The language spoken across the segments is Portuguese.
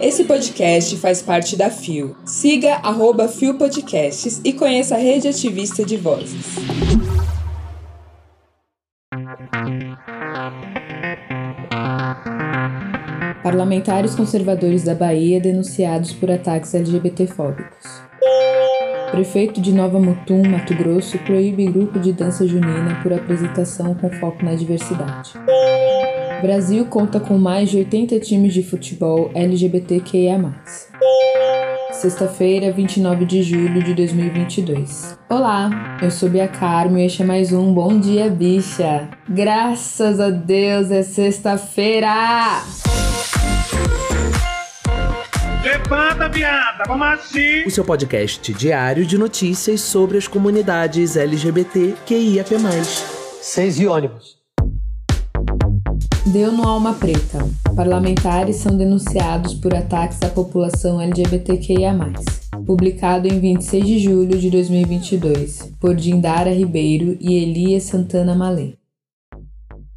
Esse podcast faz parte da FIO. Siga arroba FIO Podcasts e conheça a rede ativista de vozes. Parlamentares conservadores da Bahia denunciados por ataques LGBTfóbicos. Prefeito de Nova Mutum, Mato Grosso, proíbe grupo de dança junina por apresentação com foco na diversidade. Brasil conta com mais de 80 times de futebol LGBTQIA+. Sexta-feira, 29 de julho de 2022. Olá, eu sou Bia Carmo e este é mais um Bom Dia Bicha. Graças a Deus é sexta-feira! Levanta, viada, vamos assim. O seu podcast diário de notícias sobre as comunidades LGBT QIAP+. Seis e ônibus. Deu no Alma Preta. Parlamentares são denunciados por ataques à população LGBTQIA+. Publicado em 26 de julho de 2022, por Dindara Ribeiro e Elias Santana Malê.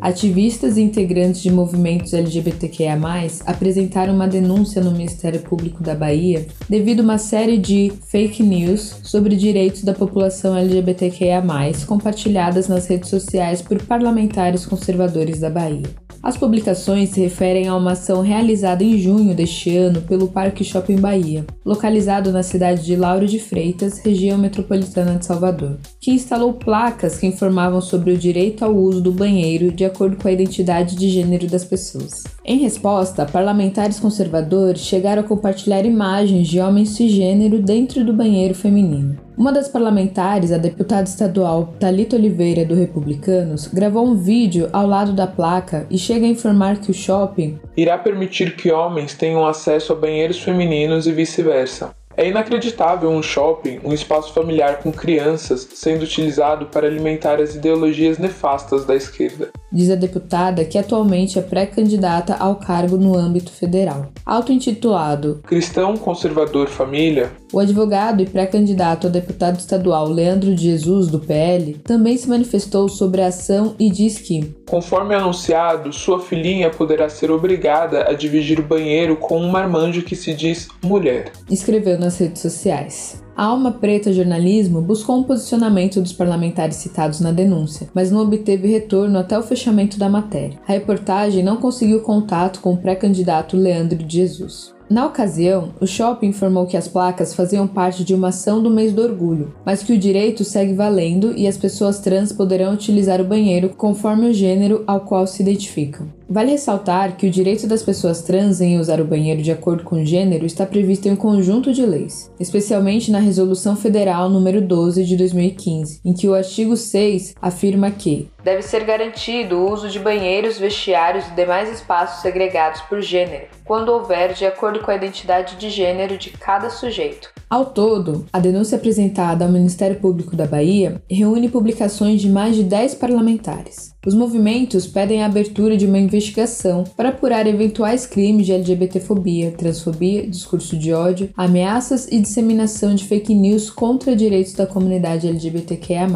Ativistas e integrantes de movimentos LGBTQIA+, apresentaram uma denúncia no Ministério Público da Bahia devido a uma série de fake news sobre direitos da população LGBTQIA+, compartilhadas nas redes sociais por parlamentares conservadores da Bahia. As publicações se referem a uma ação realizada em junho deste ano pelo Parque Shopping Bahia, localizado na cidade de Lauro de Freitas, região metropolitana de Salvador, que instalou placas que informavam sobre o direito ao uso do banheiro de acordo com a identidade de gênero das pessoas. Em resposta, parlamentares conservadores chegaram a compartilhar imagens de homens cisgênero dentro do banheiro feminino. Uma das parlamentares, a deputada estadual Talita Oliveira do Republicanos, gravou um vídeo ao lado da placa e chega a informar que o shopping irá permitir que homens tenham acesso a banheiros femininos e vice-versa. É inacreditável um shopping, um espaço familiar com crianças, sendo utilizado para alimentar as ideologias nefastas da esquerda. Diz a deputada que atualmente é pré-candidata ao cargo no âmbito federal. Auto-intitulado Cristão Conservador Família, o advogado e pré-candidato a deputado estadual Leandro de Jesus, do PL, também se manifestou sobre a ação e diz que, conforme anunciado, sua filhinha poderá ser obrigada a dividir o banheiro com um marmanjo que se diz mulher. Escreveu nas redes sociais. A Alma Preta Jornalismo buscou um posicionamento dos parlamentares citados na denúncia, mas não obteve retorno até o fechamento da matéria. A reportagem não conseguiu contato com o pré-candidato Leandro de Jesus. Na ocasião, o shopping informou que as placas faziam parte de uma ação do mês do orgulho, mas que o direito segue valendo e as pessoas trans poderão utilizar o banheiro conforme o gênero ao qual se identificam. Vale ressaltar que o direito das pessoas trans em usar o banheiro de acordo com o gênero está previsto em um conjunto de leis, especialmente na Resolução Federal número 12 de 2015, em que o artigo 6 afirma que deve ser garantido o uso de banheiros, vestiários e demais espaços segregados por gênero, quando houver de acordo com a identidade de gênero de cada sujeito. Ao todo, a denúncia apresentada ao Ministério Público da Bahia reúne publicações de mais de 10 parlamentares. Os movimentos pedem a abertura de uma investigação para apurar eventuais crimes de LGBTfobia, transfobia, discurso de ódio, ameaças e disseminação de fake news contra direitos da comunidade LGBTQIA+.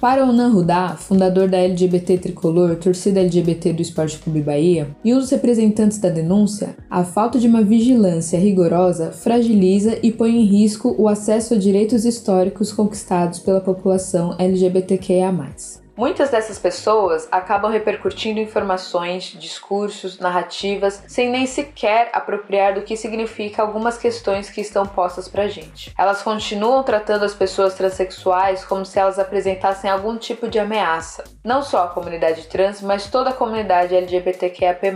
Para Onan Rudá, fundador da LGBT Tricolor, torcida LGBT do Esporte Clube Bahia, e um dos representantes da denúncia, a falta de uma vigilância rigorosa fragiliza e põe em risco o acesso a direitos históricos conquistados pela população LGBTQIA+. Muitas dessas pessoas acabam repercutindo informações, discursos, narrativas, sem nem sequer apropriar do que significa algumas questões que estão postas pra gente. Elas continuam tratando as pessoas transexuais como se elas apresentassem algum tipo de ameaça, não só a comunidade trans, mas toda a comunidade LGBTQIAP+.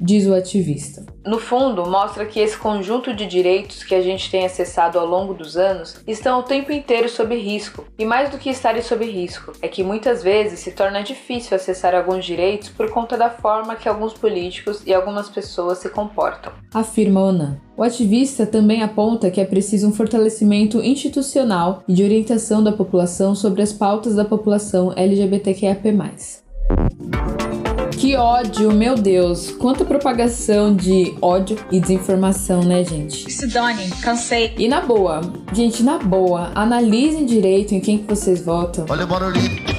Diz o ativista. No fundo, mostra que esse conjunto de direitos que a gente tem acessado ao longo dos anos estão o tempo inteiro sob risco. E mais do que estarem sob risco, é que muitas vezes se torna difícil acessar alguns direitos por conta da forma que alguns políticos e algumas pessoas se comportam. Afirma Onan. O ativista também aponta que é preciso um fortalecimento institucional e de orientação da população sobre as pautas da população LGBTQIAP+. Que ódio, meu Deus. Quanta propagação de ódio e desinformação, né, gente? Se dane, cansei. E na boa, gente, na boa, analisem direito em quem que vocês votam. Olha o barulhinho.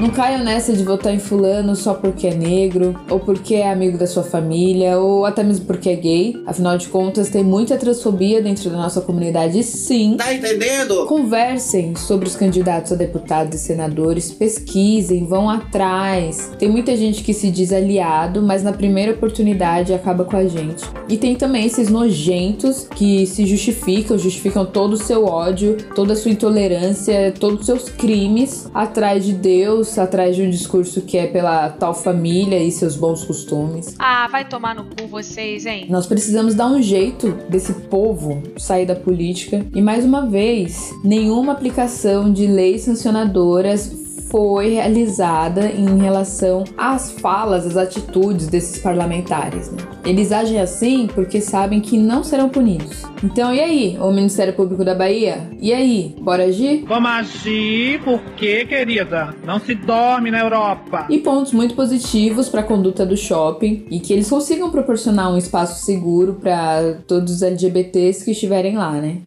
Não caiam nessa de votar em fulano só porque é negro, ou porque é amigo da sua família, ou até mesmo porque é gay. Afinal de contas, tem muita transfobia dentro da nossa comunidade, sim. Tá entendendo? Conversem sobre os candidatos a deputados e senadores, pesquisem, vão atrás. Tem muita gente que se diz aliado, mas na primeira oportunidade acaba com a gente. E tem também esses nojentos que se justificam, justificam todo o seu ódio, toda a sua intolerância, todos os seus crimes atrás de Deus, atrás de um discurso que é pela tal família e seus bons costumes. Ah, vai tomar no cu vocês, hein? Nós precisamos dar um jeito desse povo sair da política e mais uma vez, nenhuma aplicação de leis sancionadoras foi realizada em relação às falas, às atitudes desses parlamentares. Né? Eles agem assim porque sabem que não serão punidos. Então, e aí, o Ministério Público da Bahia? E aí, bora agir? Vamos agir porque, querida, não se dorme na Europa. E pontos muito positivos para a conduta do shopping e que eles consigam proporcionar um espaço seguro para todos os LGBTs que estiverem lá, né?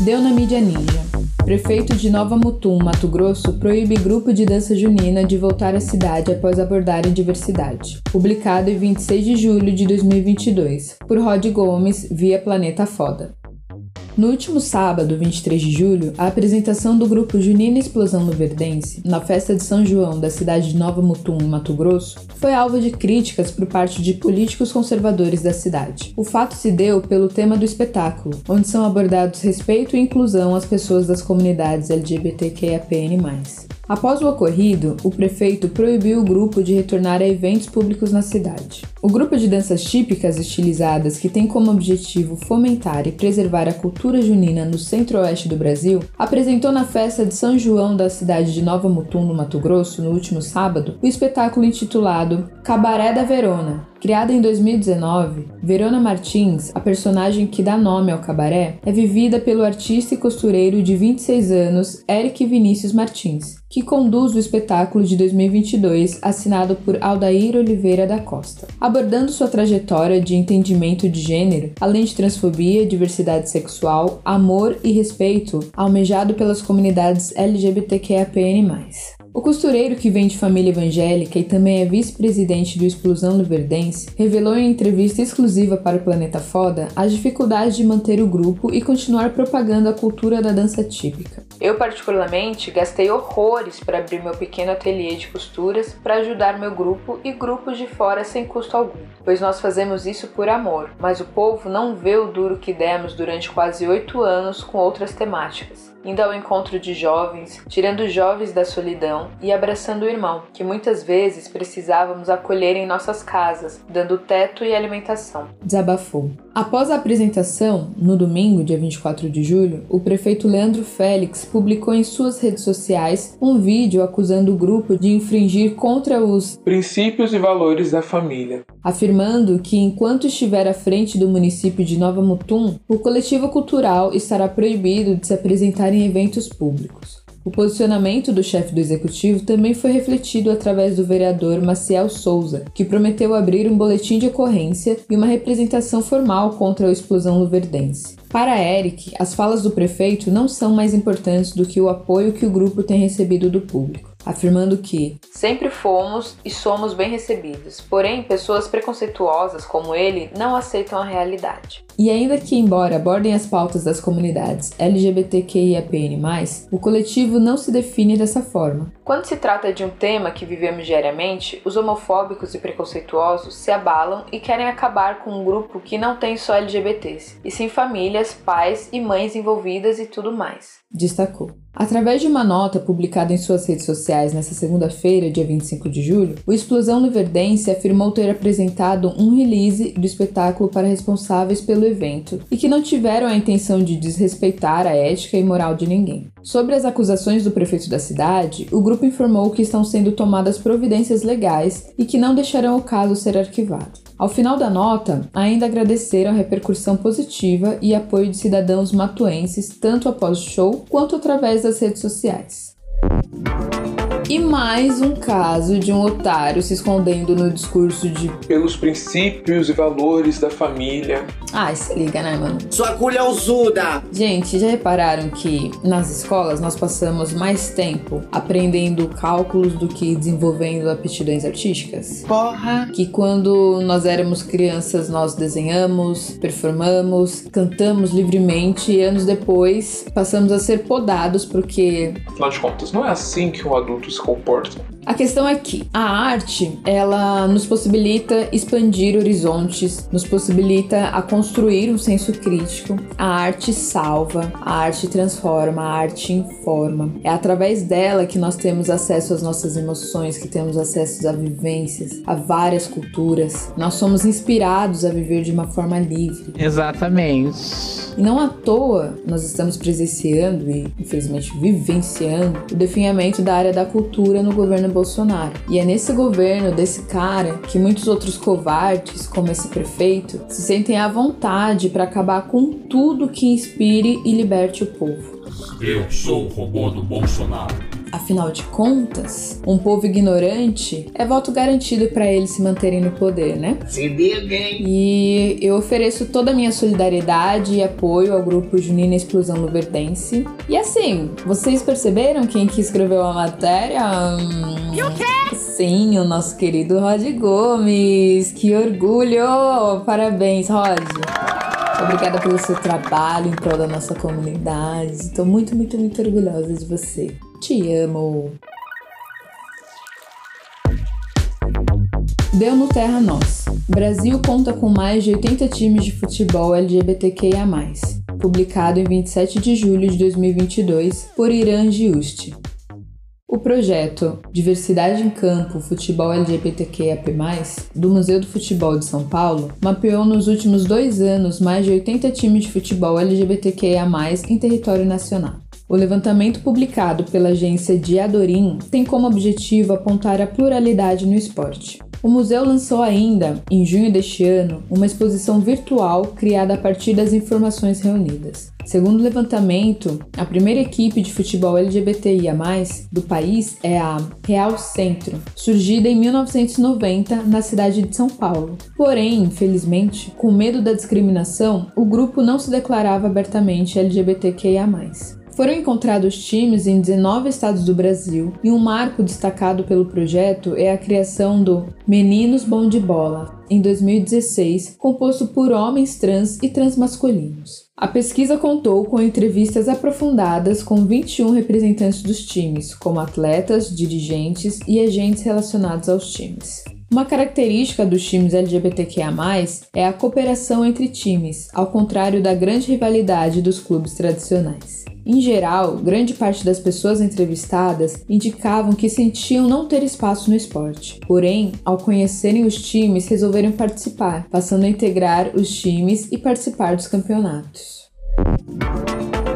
Deu na mídia ninja. Prefeito de Nova Mutum, Mato Grosso, proíbe grupo de dança junina de voltar à cidade após abordarem diversidade. Publicado em 26 de julho de 2022, por Rod Gomes, via Planeta Foda. No último sábado, 23 de julho, a apresentação do grupo Junina Explosão no Verdense, na festa de São João da cidade de Nova Mutum, em Mato Grosso, foi alvo de críticas por parte de políticos conservadores da cidade. O fato se deu pelo tema do espetáculo, onde são abordados respeito e inclusão às pessoas das comunidades LGBTQIAPN+. Após o ocorrido, o prefeito proibiu o grupo de retornar a eventos públicos na cidade. O grupo de danças típicas estilizadas, que tem como objetivo fomentar e preservar a cultura junina no centro-oeste do Brasil, apresentou na festa de São João da cidade de Nova Mutum, no Mato Grosso, no último sábado, o espetáculo intitulado Cabaré da Verona, Criada em 2019, Verona Martins, a personagem que dá nome ao cabaré, é vivida pelo artista e costureiro de 26 anos Eric Vinícius Martins, que conduz o espetáculo de 2022 assinado por Aldair Oliveira da Costa, abordando sua trajetória de entendimento de gênero, além de transfobia, diversidade sexual, amor e respeito almejado pelas comunidades LGBTQIAPN+. O costureiro, que vem de família evangélica e também é vice-presidente do Explosão do Verdense, revelou em entrevista exclusiva para o Planeta Foda as dificuldades de manter o grupo e continuar propagando a cultura da dança típica. Eu, particularmente, gastei horrores para abrir meu pequeno ateliê de costuras para ajudar meu grupo e grupos de fora sem custo algum, pois nós fazemos isso por amor, mas o povo não vê o duro que demos durante quase oito anos com outras temáticas indo ao encontro de jovens, tirando jovens da solidão e abraçando o irmão, que muitas vezes precisávamos acolher em nossas casas, dando teto e alimentação. Desabafou. Após a apresentação, no domingo, dia 24 de julho, o prefeito Leandro Félix publicou em suas redes sociais um vídeo acusando o grupo de infringir contra os princípios e valores da família, afirmando que enquanto estiver à frente do município de Nova Mutum, o coletivo cultural estará proibido de se apresentar em eventos públicos. O posicionamento do chefe do executivo também foi refletido através do vereador Maciel Souza, que prometeu abrir um boletim de ocorrência e uma representação formal contra a explosão luverdense. Para Eric, as falas do prefeito não são mais importantes do que o apoio que o grupo tem recebido do público afirmando que sempre fomos e somos bem recebidos, porém pessoas preconceituosas como ele não aceitam a realidade. E ainda que, embora abordem as pautas das comunidades LGBTQIAPN+, o coletivo não se define dessa forma. Quando se trata de um tema que vivemos diariamente, os homofóbicos e preconceituosos se abalam e querem acabar com um grupo que não tem só LGBTs, e sim famílias, pais e mães envolvidas e tudo mais. Destacou. Através de uma nota publicada em suas redes sociais nesta segunda-feira, dia 25 de julho, o Explosão Luverdense afirmou ter apresentado um release do espetáculo para responsáveis pelo evento e que não tiveram a intenção de desrespeitar a ética e moral de ninguém. Sobre as acusações do prefeito da cidade, o grupo informou que estão sendo tomadas providências legais e que não deixarão o caso ser arquivado. Ao final da nota, ainda agradeceram a repercussão positiva e apoio de cidadãos matuenses tanto após o show quanto através das redes sociais. E mais um caso de um otário se escondendo no discurso de. Pelos princípios e valores da família. Ai, se liga, né, mano? Sua culhãozuda! Gente, já repararam que nas escolas nós passamos mais tempo aprendendo cálculos do que desenvolvendo aptidões artísticas? Porra! Que quando nós éramos crianças nós desenhamos, performamos, cantamos livremente e anos depois passamos a ser podados porque Afinal de contas, não é assim que um adulto se comporta. A questão é que a arte, ela nos possibilita expandir horizontes, nos possibilita a construir um senso crítico. A arte salva, a arte transforma, a arte informa. É através dela que nós temos acesso às nossas emoções, que temos acesso a vivências, a várias culturas. Nós somos inspirados a viver de uma forma livre. Exatamente. E não à toa nós estamos presenciando e, infelizmente, vivenciando o definhamento da área da cultura no governo Bolsonaro. E é nesse governo desse cara que muitos outros covardes, como esse prefeito, se sentem à vontade para acabar com tudo que inspire e liberte o povo. Eu sou o robô do Bolsonaro. Afinal de contas, um povo ignorante é voto garantido para eles se manterem no poder, né? Se hein? E eu ofereço toda a minha solidariedade e apoio ao grupo Junina Explosão Luverdense. E assim, vocês perceberam quem que escreveu a matéria? Hum, E o quê? Sim, o nosso querido Rod Gomes. Que orgulho! Parabéns, Rod. Obrigada pelo seu trabalho em prol da nossa comunidade. Estou muito, muito, muito orgulhosa de você. Te amo. Deu no Terra Nós. Brasil conta com mais de 80 times de futebol LGBTQIA+, publicado em 27 de julho de 2022 por Irã Giusti. O projeto Diversidade em Campo Futebol LGBTQIAP+, do Museu do Futebol de São Paulo, mapeou nos últimos dois anos mais de 80 times de futebol LGBTQIA+, em território nacional. O levantamento publicado pela agência Diadorim tem como objetivo apontar a pluralidade no esporte. O museu lançou ainda, em junho deste ano, uma exposição virtual criada a partir das informações reunidas. Segundo o levantamento, a primeira equipe de futebol LGBTIA+, do país é a Real Centro, surgida em 1990 na cidade de São Paulo. Porém, infelizmente, com medo da discriminação, o grupo não se declarava abertamente LGBTQIA+. Foram encontrados times em 19 estados do Brasil e um marco destacado pelo projeto é a criação do Meninos Bom de Bola, em 2016, composto por homens trans e transmasculinos. A pesquisa contou com entrevistas aprofundadas com 21 representantes dos times, como atletas, dirigentes e agentes relacionados aos times. Uma característica dos times LGBTQIA+, é a cooperação entre times, ao contrário da grande rivalidade dos clubes tradicionais. Em geral, grande parte das pessoas entrevistadas indicavam que sentiam não ter espaço no esporte. Porém, ao conhecerem os times, resolveram participar, passando a integrar os times e participar dos campeonatos.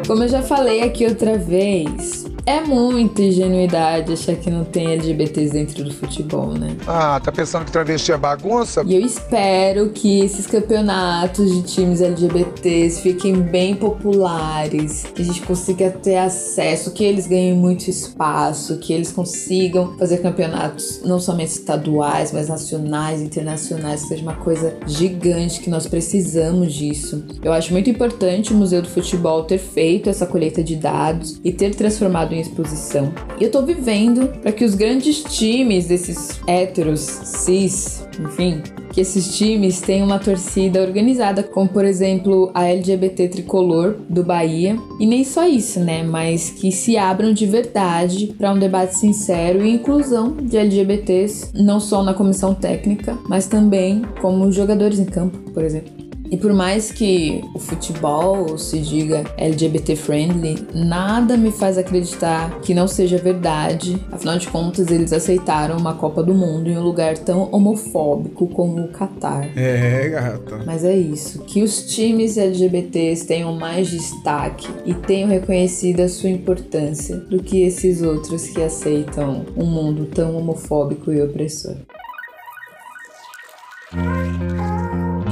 Como eu já falei aqui outra vez, é muita ingenuidade achar que não tem LGBTs dentro do futebol, né? Ah, tá pensando que travesti é bagunça? E eu espero que esses campeonatos de times LGBTs fiquem bem populares, que a gente consiga ter acesso, que eles ganhem muito espaço, que eles consigam fazer campeonatos não somente estaduais, mas nacionais, internacionais, que seja uma coisa gigante, que nós precisamos disso. Eu acho muito importante o Museu do Futebol ter feito essa colheita de dados e ter transformado em exposição. E eu tô vivendo para que os grandes times desses héteros, cis, enfim, que esses times tenham uma torcida organizada, como por exemplo a LGBT Tricolor do Bahia. E nem só isso, né? Mas que se abram de verdade para um debate sincero e inclusão de LGBTs, não só na comissão técnica, mas também como jogadores em campo, por exemplo. E por mais que o futebol se diga LGBT friendly, nada me faz acreditar que não seja verdade. Afinal de contas, eles aceitaram uma Copa do Mundo em um lugar tão homofóbico como o Catar. É, gata. Mas é isso, que os times LGBTs tenham mais destaque e tenham reconhecido a sua importância do que esses outros que aceitam um mundo tão homofóbico e opressor.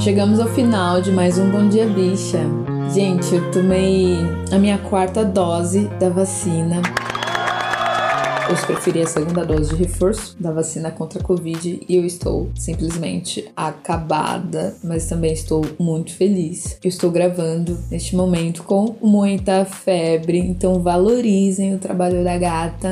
Chegamos ao final de mais um Bom Dia Bicha. Gente, eu tomei a minha quarta dose da vacina. Preferir a segunda dose de reforço da vacina contra a Covid e eu estou simplesmente acabada, mas também estou muito feliz. Eu estou gravando neste momento com muita febre, então valorizem o trabalho da gata.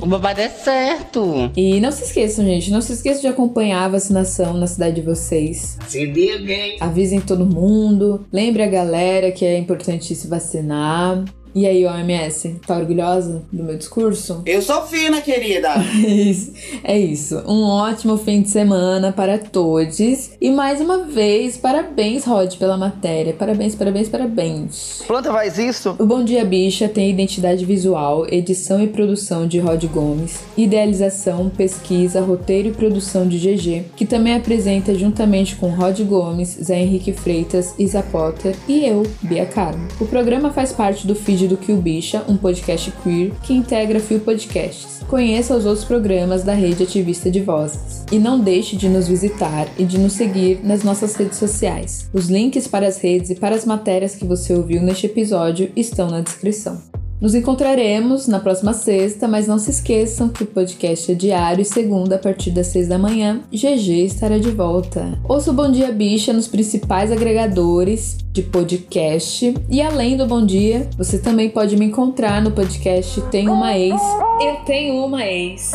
O babado é certo. E não se esqueçam, gente, não se esqueçam de acompanhar a vacinação na cidade de vocês. Se liga, hein? Avisem todo mundo, lembre a galera que é importante se vacinar. E aí, OMS, tá orgulhosa do meu discurso? Eu sou fina, querida. é isso. Um ótimo fim de semana para todos. E mais uma vez, parabéns, Rod, pela matéria. Parabéns, parabéns, parabéns. Planta faz isso? O Bom Dia Bicha tem identidade visual, edição e produção de Rod Gomes, idealização, pesquisa, roteiro e produção de GG, que também apresenta juntamente com Rod Gomes, Zé Henrique Freitas, Isa Potter e eu, Bia Carmo. O programa faz parte do feed do Kill Bicha, um podcast queer que integra Fio Podcasts. Conheça os outros programas da rede ativista de vozes. E não deixe de nos visitar e de nos seguir nas nossas redes sociais. Os links para as redes e para as matérias que você ouviu neste episódio estão na descrição. Nos encontraremos na próxima sexta, mas não se esqueçam que o podcast é diário e segunda a partir das seis da manhã. GG estará de volta. Ouça o Bom Dia Bicha nos principais agregadores de podcast. E além do Bom Dia, você também pode me encontrar no podcast Tem Uma Ex. Eu tenho uma ex.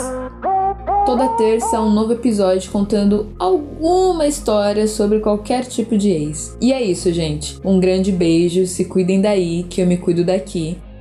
Toda terça um novo episódio contando alguma história sobre qualquer tipo de ex. E é isso, gente. Um grande beijo, se cuidem daí, que eu me cuido daqui.